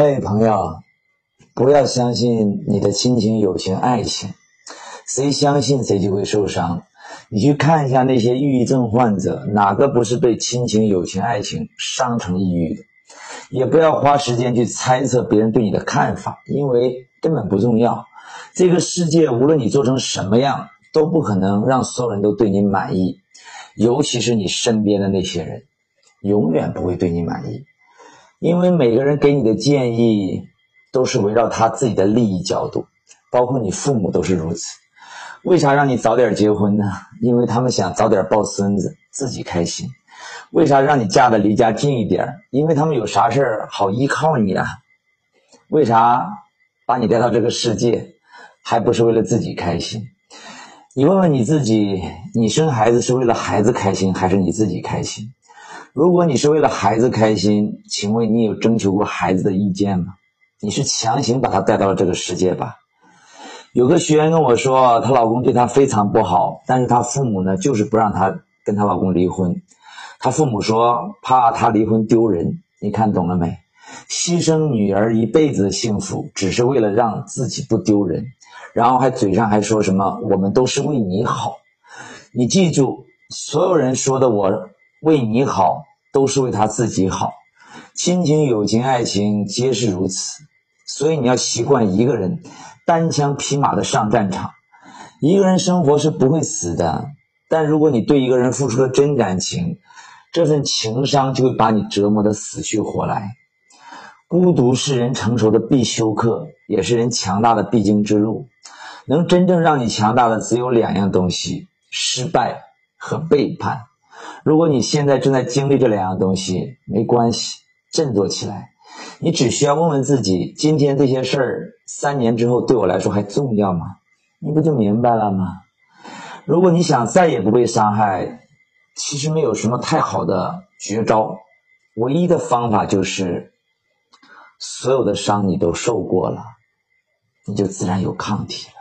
嘿，朋友，不要相信你的亲情、友情、爱情，谁相信谁就会受伤。你去看一下那些抑郁症患者，哪个不是被亲情、友情、爱情伤成抑郁的？也不要花时间去猜测别人对你的看法，因为根本不重要。这个世界，无论你做成什么样，都不可能让所有人都对你满意，尤其是你身边的那些人，永远不会对你满意。因为每个人给你的建议都是围绕他自己的利益角度，包括你父母都是如此。为啥让你早点结婚呢？因为他们想早点抱孙子，自己开心。为啥让你嫁的离家近一点？因为他们有啥事儿好依靠你啊。为啥把你带到这个世界，还不是为了自己开心？你问问你自己，你生孩子是为了孩子开心，还是你自己开心？如果你是为了孩子开心，请问你有征求过孩子的意见吗？你是强行把他带到了这个世界吧？有个学员跟我说，她老公对她非常不好，但是她父母呢，就是不让她跟她老公离婚。她父母说怕她离婚丢人。你看懂了没？牺牲女儿一辈子的幸福，只是为了让自己不丢人，然后还嘴上还说什么我们都是为你好。你记住，所有人说的我为你好。都是为他自己好，亲情、友情、爱情皆是如此。所以你要习惯一个人单枪匹马的上战场。一个人生活是不会死的，但如果你对一个人付出了真感情，这份情伤就会把你折磨得死去活来。孤独是人成熟的必修课，也是人强大的必经之路。能真正让你强大的只有两样东西：失败和背叛。如果你现在正在经历这两样东西，没关系，振作起来。你只需要问问自己：今天这些事儿，三年之后对我来说还重要吗？你不就明白了吗？如果你想再也不被伤害，其实没有什么太好的绝招，唯一的方法就是，所有的伤你都受过了，你就自然有抗体了。